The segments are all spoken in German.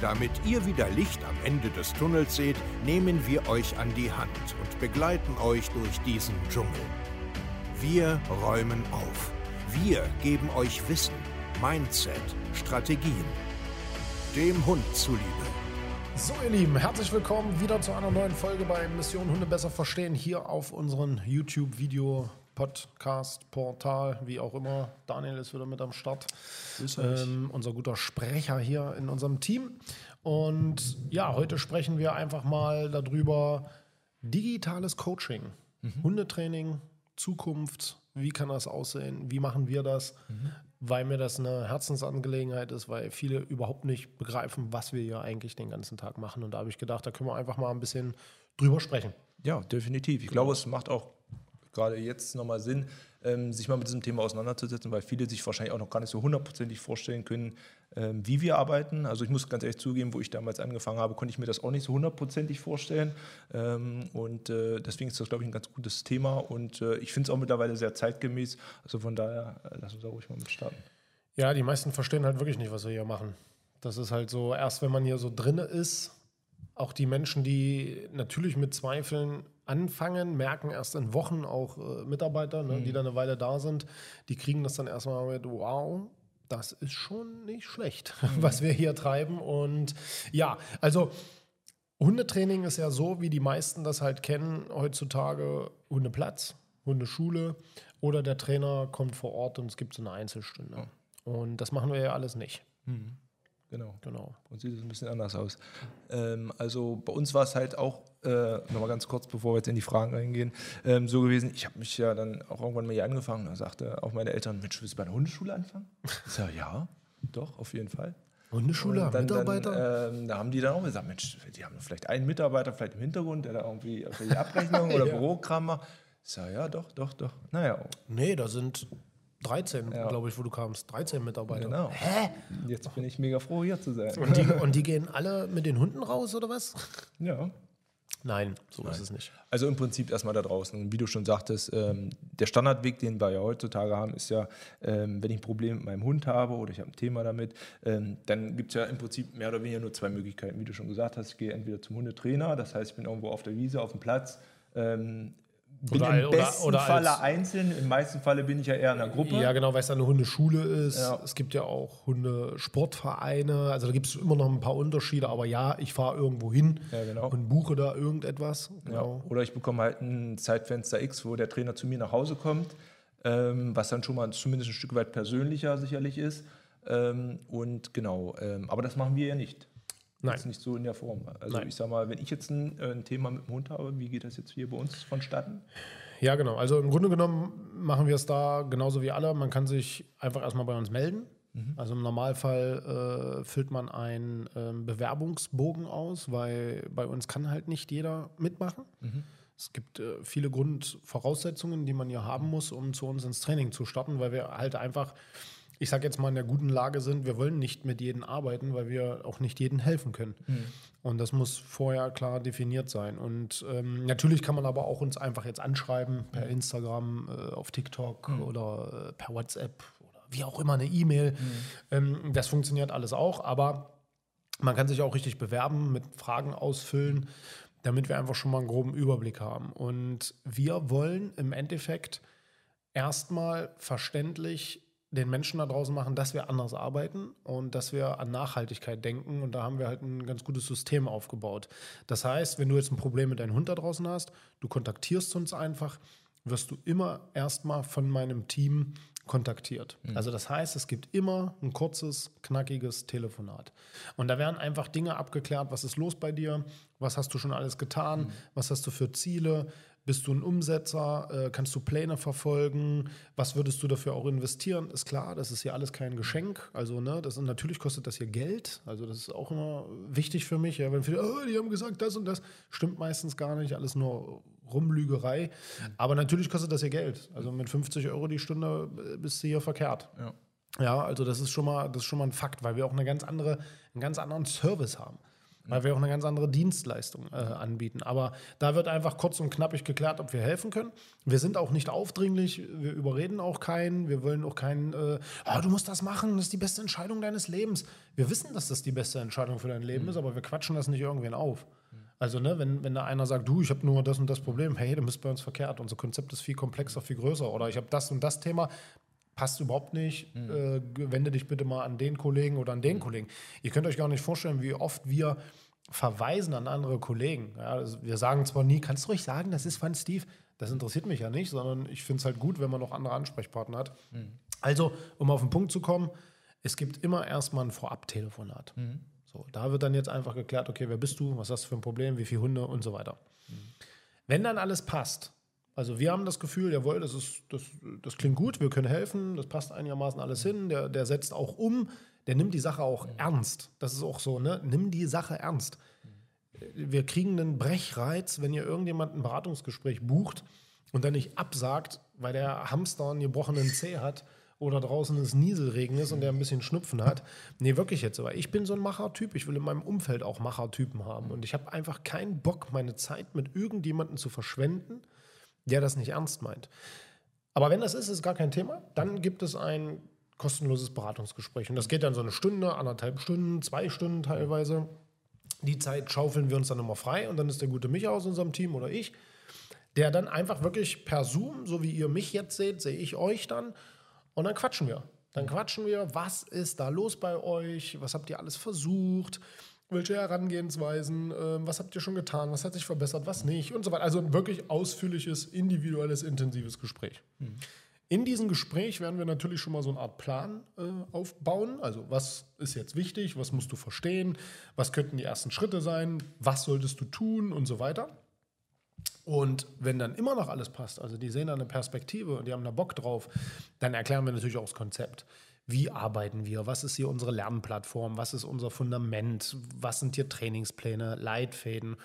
Damit ihr wieder Licht am Ende des Tunnels seht, nehmen wir euch an die Hand und begleiten euch durch diesen Dschungel. Wir räumen auf. Wir geben euch Wissen, Mindset, Strategien. Dem Hund zuliebe. So, ihr Lieben, herzlich willkommen wieder zu einer neuen Folge bei Mission Hunde besser verstehen hier auf unserem YouTube-Video. Podcast, Portal, wie auch immer. Daniel ist wieder mit am Start. Ähm, unser guter Sprecher hier in unserem Team. Und ja, heute sprechen wir einfach mal darüber, digitales Coaching, mhm. Hundetraining, Zukunft, wie kann das aussehen, wie machen wir das, mhm. weil mir das eine Herzensangelegenheit ist, weil viele überhaupt nicht begreifen, was wir hier eigentlich den ganzen Tag machen. Und da habe ich gedacht, da können wir einfach mal ein bisschen drüber sprechen. Ja, definitiv. Ich glaube, es macht auch gerade jetzt nochmal Sinn, ähm, sich mal mit diesem Thema auseinanderzusetzen, weil viele sich wahrscheinlich auch noch gar nicht so hundertprozentig vorstellen können, ähm, wie wir arbeiten. Also ich muss ganz ehrlich zugeben, wo ich damals angefangen habe, konnte ich mir das auch nicht so hundertprozentig vorstellen. Ähm, und äh, deswegen ist das, glaube ich, ein ganz gutes Thema und äh, ich finde es auch mittlerweile sehr zeitgemäß. Also von daher, äh, lass uns da ruhig mal mit starten. Ja, die meisten verstehen halt wirklich nicht, was wir hier machen. Das ist halt so, erst wenn man hier so drinne ist, auch die Menschen, die natürlich mit Zweifeln anfangen, merken erst in Wochen auch äh, Mitarbeiter, ne, mhm. die dann eine Weile da sind, die kriegen das dann erstmal mit, wow, das ist schon nicht schlecht, mhm. was wir hier treiben. Und ja, also Hundetraining ist ja so, wie die meisten das halt kennen, heutzutage Hundeplatz, Hundeschule oder der Trainer kommt vor Ort und es gibt so eine Einzelstunde. Mhm. Und das machen wir ja alles nicht. Genau. genau. Uns sieht es ein bisschen anders aus. Ähm, also bei uns war es halt auch, äh, nochmal ganz kurz, bevor wir jetzt in die Fragen reingehen, ähm, so gewesen, ich habe mich ja dann auch irgendwann mal hier angefangen, da sagte auch meine Eltern, Mensch, willst du bei der Hundeschule anfangen? Ich sage, ja, doch, auf jeden Fall. Hundeschule, dann, Mitarbeiter? Dann, ähm, da haben die dann auch gesagt, Mensch, die haben vielleicht einen Mitarbeiter vielleicht im Hintergrund, der da irgendwie Abrechnung oder ja. Bürokram macht. Ich sage, ja, doch, doch, doch. Naja. Nee, da sind 13, ja. glaube ich, wo du kamst. 13 Mitarbeiter. Genau. Hä? Jetzt bin ich mega froh, hier zu sein. Und die, und die gehen alle mit den Hunden raus, oder was? Ja. Nein, so Nein. ist es nicht. Also im Prinzip erstmal da draußen. Wie du schon sagtest, ähm, der Standardweg, den wir ja heutzutage haben, ist ja, ähm, wenn ich ein Problem mit meinem Hund habe oder ich habe ein Thema damit, ähm, dann gibt es ja im Prinzip mehr oder weniger nur zwei Möglichkeiten. Wie du schon gesagt hast, ich gehe entweder zum Hundetrainer, das heißt, ich bin irgendwo auf der Wiese, auf dem Platz, ähm, bin oder, im besten oder, oder Falle einzeln, im meisten Falle bin ich ja eher in einer Gruppe. Ja, genau, weil es eine Hundeschule ist. Ja. Es gibt ja auch Hundesportvereine. Also da gibt es immer noch ein paar Unterschiede. Aber ja, ich fahre irgendwo hin ja, genau. und buche da irgendetwas. Genau. Ja. Oder ich bekomme halt ein Zeitfenster X, wo der Trainer zu mir nach Hause kommt, ähm, was dann schon mal zumindest ein Stück weit persönlicher sicherlich ist. Ähm, und genau, ähm, aber das machen wir ja nicht. Nein. Jetzt nicht so in der Form. Also Nein. ich sag mal, wenn ich jetzt ein, äh, ein, Thema mit dem Hund habe, wie geht das jetzt hier bei uns vonstatten? Ja, genau. Also im Grunde genommen machen wir es da genauso wie alle. Man kann sich einfach erstmal bei uns melden. Mhm. Also im Normalfall äh, füllt man einen äh, Bewerbungsbogen aus, weil bei uns kann halt nicht jeder mitmachen. Mhm. Es gibt äh, viele Grundvoraussetzungen, die man hier haben muss, um zu uns ins Training zu starten, weil wir halt einfach ich sage jetzt mal, in der guten Lage sind, wir wollen nicht mit jedem arbeiten, weil wir auch nicht jedem helfen können. Mhm. Und das muss vorher klar definiert sein. Und ähm, natürlich kann man aber auch uns einfach jetzt anschreiben per mhm. Instagram, äh, auf TikTok mhm. oder äh, per WhatsApp oder wie auch immer eine E-Mail. Mhm. Ähm, das funktioniert alles auch, aber man kann sich auch richtig bewerben, mit Fragen ausfüllen, damit wir einfach schon mal einen groben Überblick haben. Und wir wollen im Endeffekt erstmal verständlich den Menschen da draußen machen, dass wir anders arbeiten und dass wir an Nachhaltigkeit denken. Und da haben wir halt ein ganz gutes System aufgebaut. Das heißt, wenn du jetzt ein Problem mit deinem Hund da draußen hast, du kontaktierst uns einfach, wirst du immer erstmal von meinem Team kontaktiert. Mhm. Also das heißt, es gibt immer ein kurzes, knackiges Telefonat. Und da werden einfach Dinge abgeklärt, was ist los bei dir, was hast du schon alles getan, mhm. was hast du für Ziele, bist du ein Umsetzer? Äh, kannst du Pläne verfolgen? Was würdest du dafür auch investieren? Ist klar, das ist ja alles kein Geschenk. Also, ne, das, natürlich kostet das hier Geld. Also, das ist auch immer wichtig für mich. Ja, wenn viele, oh, die haben gesagt, das und das, stimmt meistens gar nicht. Alles nur Rumlügerei. Aber natürlich kostet das ja Geld. Also mit 50 Euro die Stunde äh, bist du hier verkehrt. Ja. Ja, also das ist schon mal, das ist schon mal ein Fakt, weil wir auch eine ganz andere, einen ganz anderen Service haben. Weil wir auch eine ganz andere Dienstleistung äh, anbieten. Aber da wird einfach kurz und knappig geklärt, ob wir helfen können. Wir sind auch nicht aufdringlich, wir überreden auch keinen, wir wollen auch keinen, äh, oh, du musst das machen, das ist die beste Entscheidung deines Lebens. Wir wissen, dass das die beste Entscheidung für dein Leben ist, aber wir quatschen das nicht irgendwen auf. Also, ne, wenn, wenn da einer sagt, du, ich habe nur das und das Problem, hey, dann bist du bei uns verkehrt. Unser Konzept ist viel komplexer, viel größer. Oder ich habe das und das Thema, passt überhaupt nicht. Äh, wende dich bitte mal an den Kollegen oder an den Kollegen. Ihr könnt euch gar nicht vorstellen, wie oft wir verweisen an andere Kollegen. Ja, also wir sagen zwar nie, kannst du ruhig sagen, das ist von Steve. Das interessiert mich ja nicht, sondern ich finde es halt gut, wenn man noch andere Ansprechpartner hat. Also, um auf den Punkt zu kommen, es gibt immer erstmal ein Vorab-Telefonat. So, da wird dann jetzt einfach geklärt, okay, wer bist du, was hast du für ein Problem, wie viele Hunde und so weiter. Wenn dann alles passt, also wir haben das Gefühl, jawohl, das, ist, das, das klingt gut, wir können helfen, das passt einigermaßen alles hin, der, der setzt auch um, der nimmt die Sache auch ernst. Das ist auch so, ne? Nimm die Sache ernst. Wir kriegen einen Brechreiz, wenn ihr irgendjemand ein Beratungsgespräch bucht und dann nicht absagt, weil der Hamster einen gebrochenen Zeh hat oder draußen es Nieselregen ist und der ein bisschen Schnupfen hat. Nee, wirklich jetzt. Aber ich bin so ein Machertyp. Ich will in meinem Umfeld auch Machertypen haben. Und ich habe einfach keinen Bock, meine Zeit mit irgendjemandem zu verschwenden, der das nicht ernst meint. Aber wenn das ist, ist gar kein Thema. Dann gibt es ein kostenloses Beratungsgespräch. Und das geht dann so eine Stunde, anderthalb Stunden, zwei Stunden teilweise. Die Zeit schaufeln wir uns dann immer frei und dann ist der gute Micha aus unserem Team oder ich, der dann einfach wirklich per Zoom, so wie ihr mich jetzt seht, sehe ich euch dann und dann quatschen wir. Dann quatschen wir, was ist da los bei euch, was habt ihr alles versucht, welche Herangehensweisen, ähm, was habt ihr schon getan, was hat sich verbessert, was nicht und so weiter. Also ein wirklich ausführliches, individuelles, intensives Gespräch. In diesem Gespräch werden wir natürlich schon mal so eine Art Plan äh, aufbauen. Also was ist jetzt wichtig, was musst du verstehen, was könnten die ersten Schritte sein, was solltest du tun und so weiter. Und wenn dann immer noch alles passt, also die sehen da eine Perspektive und die haben da Bock drauf, dann erklären wir natürlich auch das Konzept. Wie arbeiten wir? Was ist hier unsere Lernplattform? Was ist unser Fundament? Was sind hier Trainingspläne, Leitfäden?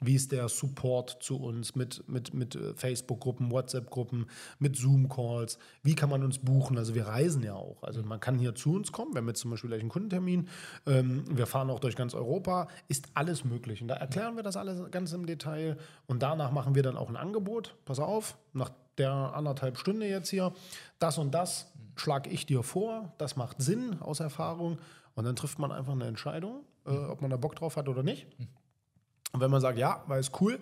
Wie ist der Support zu uns mit, mit, mit äh, Facebook-Gruppen, WhatsApp-Gruppen, mit Zoom-Calls? Wie kann man uns buchen? Also wir reisen ja auch. Also man kann hier zu uns kommen. Wir haben jetzt zum Beispiel gleich einen Kundentermin. Ähm, wir fahren auch durch ganz Europa. Ist alles möglich. Und da erklären wir das alles ganz im Detail. Und danach machen wir dann auch ein Angebot. Pass auf, nach der anderthalb Stunde jetzt hier, das und das schlage ich dir vor, das macht Sinn aus Erfahrung und dann trifft man einfach eine Entscheidung, äh, ob man da Bock drauf hat oder nicht. Und wenn man sagt, ja, war es cool,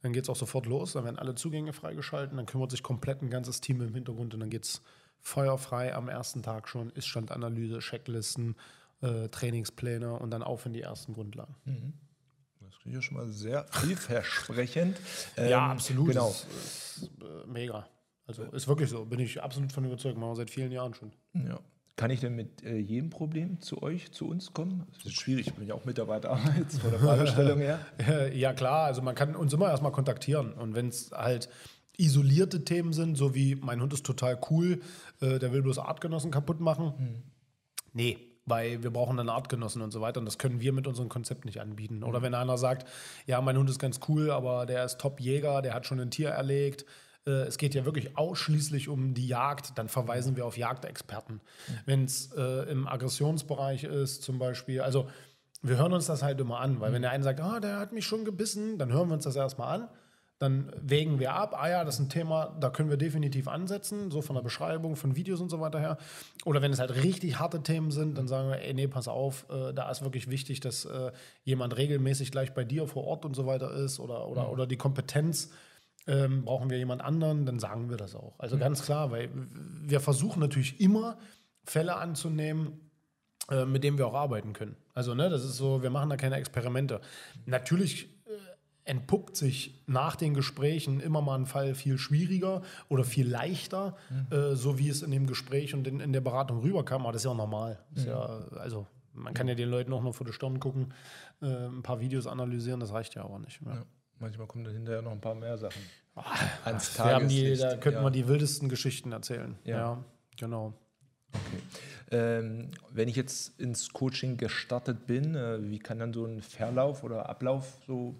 dann geht es auch sofort los, dann werden alle Zugänge freigeschalten, dann kümmert sich komplett ein ganzes Team im Hintergrund und dann geht es feuerfrei am ersten Tag schon, Ist-Standanalyse, Checklisten, äh, Trainingspläne und dann auf in die ersten Grundlagen. Das klingt ja schon mal sehr vielversprechend. Ja, Ähm, absolut. Genau. Ist, ist äh, mega. Also ist wirklich so, bin ich absolut von überzeugt, machen wir seit vielen Jahren schon. Ja. Kann ich denn mit äh, jedem Problem zu euch, zu uns kommen? Das ist schwierig, ich bin ja auch Mitarbeiter jetzt von der Fragestellung her. Ja, klar, also man kann uns immer erstmal kontaktieren. Und wenn es halt isolierte Themen sind, so wie mein Hund ist total cool, äh, der will bloß Artgenossen kaputt machen. Nee, weil wir brauchen dann Artgenossen und so weiter. Und das können wir mit unserem Konzept nicht anbieten. Oder wenn einer sagt, ja, mein Hund ist ganz cool, aber der ist Top-Jäger, der hat schon ein Tier erlegt. Äh, Es geht ja wirklich ausschließlich um die Jagd, dann verweisen wir auf Jagdexperten. Wenn es äh, im Aggressionsbereich ist, zum Beispiel, also wir hören uns das halt immer an, weil wenn der eine sagt, ah, der hat mich schon gebissen, dann hören wir uns das erstmal an. Dann wägen wir ab, ah ja, das ist ein Thema, da können wir definitiv ansetzen, so von der Beschreibung, von Videos und so weiter her. Oder wenn es halt richtig harte Themen sind, dann sagen wir, ey, nee, pass auf, äh, da ist wirklich wichtig, dass äh, jemand regelmäßig gleich bei dir vor Ort und so weiter ist oder, oder, oder die Kompetenz, ähm, brauchen wir jemand anderen, dann sagen wir das auch. Also ganz klar, weil wir versuchen natürlich immer Fälle anzunehmen, äh, mit denen wir auch arbeiten können. Also, ne, das ist so, wir machen da keine Experimente. Natürlich äh, entpuppt sich nach den Gesprächen immer mal ein Fall viel schwieriger oder viel leichter, äh, so wie es in dem Gespräch und in, in der Beratung rüberkam. Aber das ist ja auch normal. Ist ja, also, man kann ja den Leuten auch nur vor die Stirn gucken, äh, ein paar Videos analysieren, das reicht ja aber nicht. Ja. Ja. Manchmal kommen dann hinterher noch ein paar mehr Sachen ans Wir haben die, Tageslicht. da könnten ja. wir die wildesten Geschichten erzählen. Ja. Ja, genau. Ähm, wenn ich jetzt ins Coaching gestartet bin, äh, wie kann dann so ein Verlauf oder Ablauf so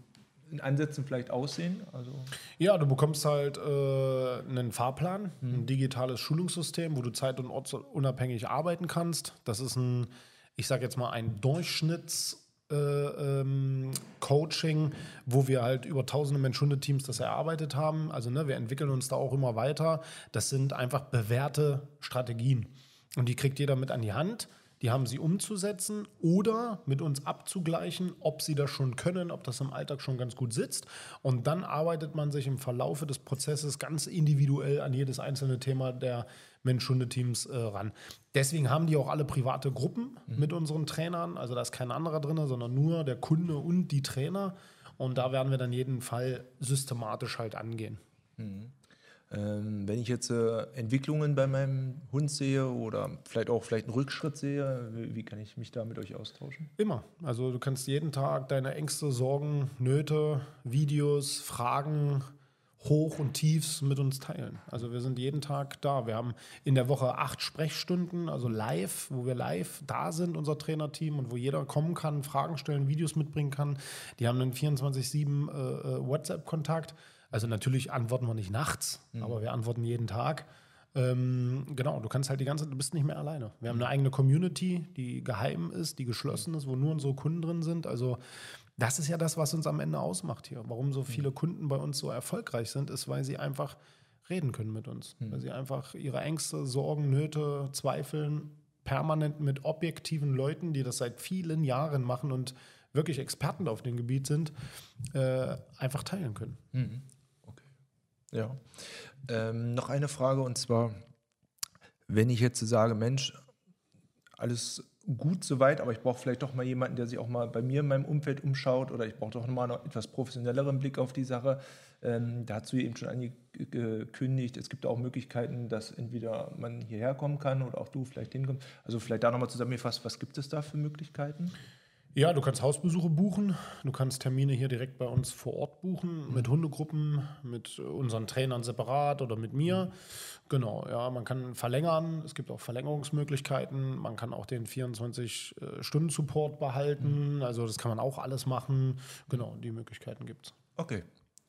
in Ansätzen vielleicht aussehen? Also ja, du bekommst halt äh, einen Fahrplan, mhm. ein digitales Schulungssystem, wo du zeit- und ortsunabhängig arbeiten kannst. Das ist ein, ich sage jetzt mal, ein Durchschnitts- ähm, Coaching, wo wir halt über tausende Mensch-Hunde-Teams das erarbeitet haben. Also ne, wir entwickeln uns da auch immer weiter. Das sind einfach bewährte Strategien. Und die kriegt jeder mit an die Hand die haben sie umzusetzen oder mit uns abzugleichen, ob sie das schon können, ob das im Alltag schon ganz gut sitzt. Und dann arbeitet man sich im Verlaufe des Prozesses ganz individuell an jedes einzelne Thema der Mensch-Hunde-Teams äh, ran. Deswegen haben die auch alle private Gruppen mhm. mit unseren Trainern. Also da ist kein anderer drin, sondern nur der Kunde und die Trainer. Und da werden wir dann jeden Fall systematisch halt angehen. Mhm. Ähm, wenn ich jetzt äh, Entwicklungen bei meinem Hund sehe oder vielleicht auch vielleicht einen Rückschritt sehe, wie, kann ich mich da mit euch austauschen? Immer. Also du kannst jeden Tag deine Ängste, Sorgen, Nöte, Videos, Fragen, Hoch und Tiefs mit uns teilen. Also wir sind jeden Tag da. Wir haben in der Woche acht Sprechstunden, also live, wo wir live da sind, unser Trainerteam, und wo jeder kommen kann, Fragen stellen, Videos mitbringen kann. Die haben einen 24-7 äh, äh, WhatsApp-Kontakt. Also natürlich antworten wir nicht nachts, mhm. aber wir antworten jeden Tag. Ähm, genau, du kannst halt die ganze, du bist nicht mehr alleine. Wir haben eine eigene Community, die geheim ist, die geschlossen ist, wo nur unsere Kunden drin sind. Also das ist ja das, was uns am Ende ausmacht hier. Warum so viele mhm. Kunden bei uns so erfolgreich sind, ist, weil sie einfach reden können mit uns. Mhm. Weil sie einfach ihre Ängste, Sorgen, Nöte, Zweifeln permanent mit objektiven Leuten, die das seit vielen Jahren machen und wirklich Experten auf dem Gebiet sind, äh, einfach teilen können. Mhm. Ja. Ähm, noch eine Frage und zwar, wenn ich jetzt sage, Mensch, alles gut soweit, aber ich brauche vielleicht doch mal jemanden, der sich auch mal bei mir in meinem Umfeld umschaut oder ich brauche doch mal einen etwas professionelleren Blick auf die Sache. Ähm, da hast du eben schon angekündigt, es gibt auch Möglichkeiten, dass entweder man hierher kommen kann oder auch du vielleicht hinkommst. Also vielleicht da nochmal zusammengefasst, was gibt es da für Möglichkeiten? Ja, du kannst Hausbesuche buchen, du kannst Termine hier direkt bei uns vor Ort buchen, mhm. mit Hundegruppen, mit unseren Trainern separat oder mit mir. Genau, ja, man kann verlängern, es gibt auch Verlängerungsmöglichkeiten, man kann auch den 24-Stunden-Support behalten, mhm. also das kann man auch alles machen. Genau, die Möglichkeiten gibt es. Okay,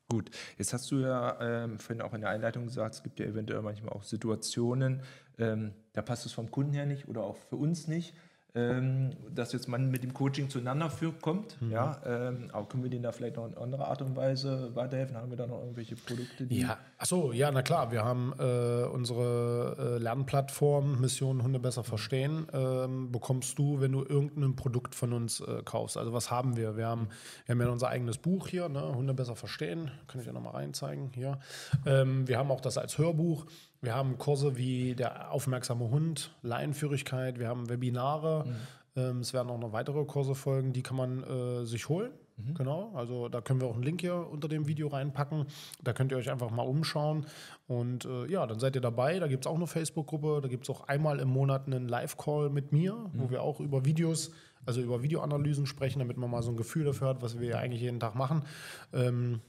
Gut, jetzt hast du ja ähm, vorhin auch in der Einleitung gesagt, es gibt ja eventuell manchmal auch Situationen, ähm, da passt es vom Kunden her nicht oder auch für uns nicht ähm, dass jetzt man mit dem Coaching zueinander führt, kommt. Mhm. Ja, ähm, aber können wir denen da vielleicht noch in anderer Art und Weise weiterhelfen? Haben wir da noch irgendwelche Produkte? Die ja, achso, ja, na klar. Wir haben äh, unsere äh, Lernplattform Mission Hunde besser verstehen. Ähm, bekommst du, wenn du irgendein Produkt von uns äh, kaufst. Also was haben wir? Wir haben, wir haben ja unser eigenes Buch hier, ne? Hunde besser verstehen. Kann ich ja nochmal reinzeigen hier. Ähm, wir haben auch das als Hörbuch. Wir haben Kurse wie der aufmerksame Hund, Laienführigkeit, wir haben Webinare. Mhm. Ähm, es werden auch noch weitere Kurse folgen, die kann man äh, sich holen. Mhm. Genau, also da können wir auch einen Link hier unter dem Video reinpacken. Da könnt ihr euch einfach mal umschauen. Und äh, ja, dann seid ihr dabei. Da gibt es auch eine Facebook-Gruppe. Da gibt es auch einmal im Monat einen Live-Call mit mir, mhm. wo wir auch über Videos, also über Videoanalysen sprechen, damit man mal so ein Gefühl dafür hat, was wir ja eigentlich jeden Tag machen. Ähm,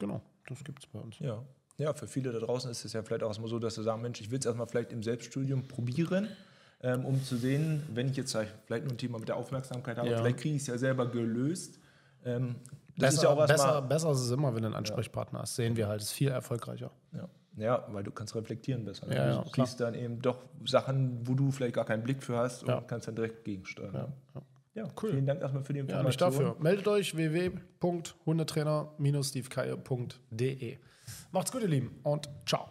genau, das gibt es bei uns. Ja, ja, für viele da draußen ist es ja vielleicht auch erstmal so, dass sie sagen, Mensch, ich will es erstmal vielleicht im Selbststudium probieren, ähm, um zu sehen, wenn ich jetzt vielleicht nur ein Thema mit der Aufmerksamkeit habe, ja. vielleicht kriege ich es ja selber gelöst. Ähm, das besser, ist ja auch besser, besser ist es immer, wenn du einen Ansprechpartner ja. hast. Sehen wir halt, ist viel erfolgreicher. Ja. Ja, weil du kannst reflektieren besser. Ne? Ja, du siehst dann eben doch Sachen, wo du vielleicht gar keinen Blick für hast und kannst dann direkt gegensteuern. Ja, ja. cool. Vielen Dank erstmal für die Information. Ja, nicht dafür. Meldet euch www.hundetrainer-stevekeier.de. Macht's gut, ihr Lieben, und ciao.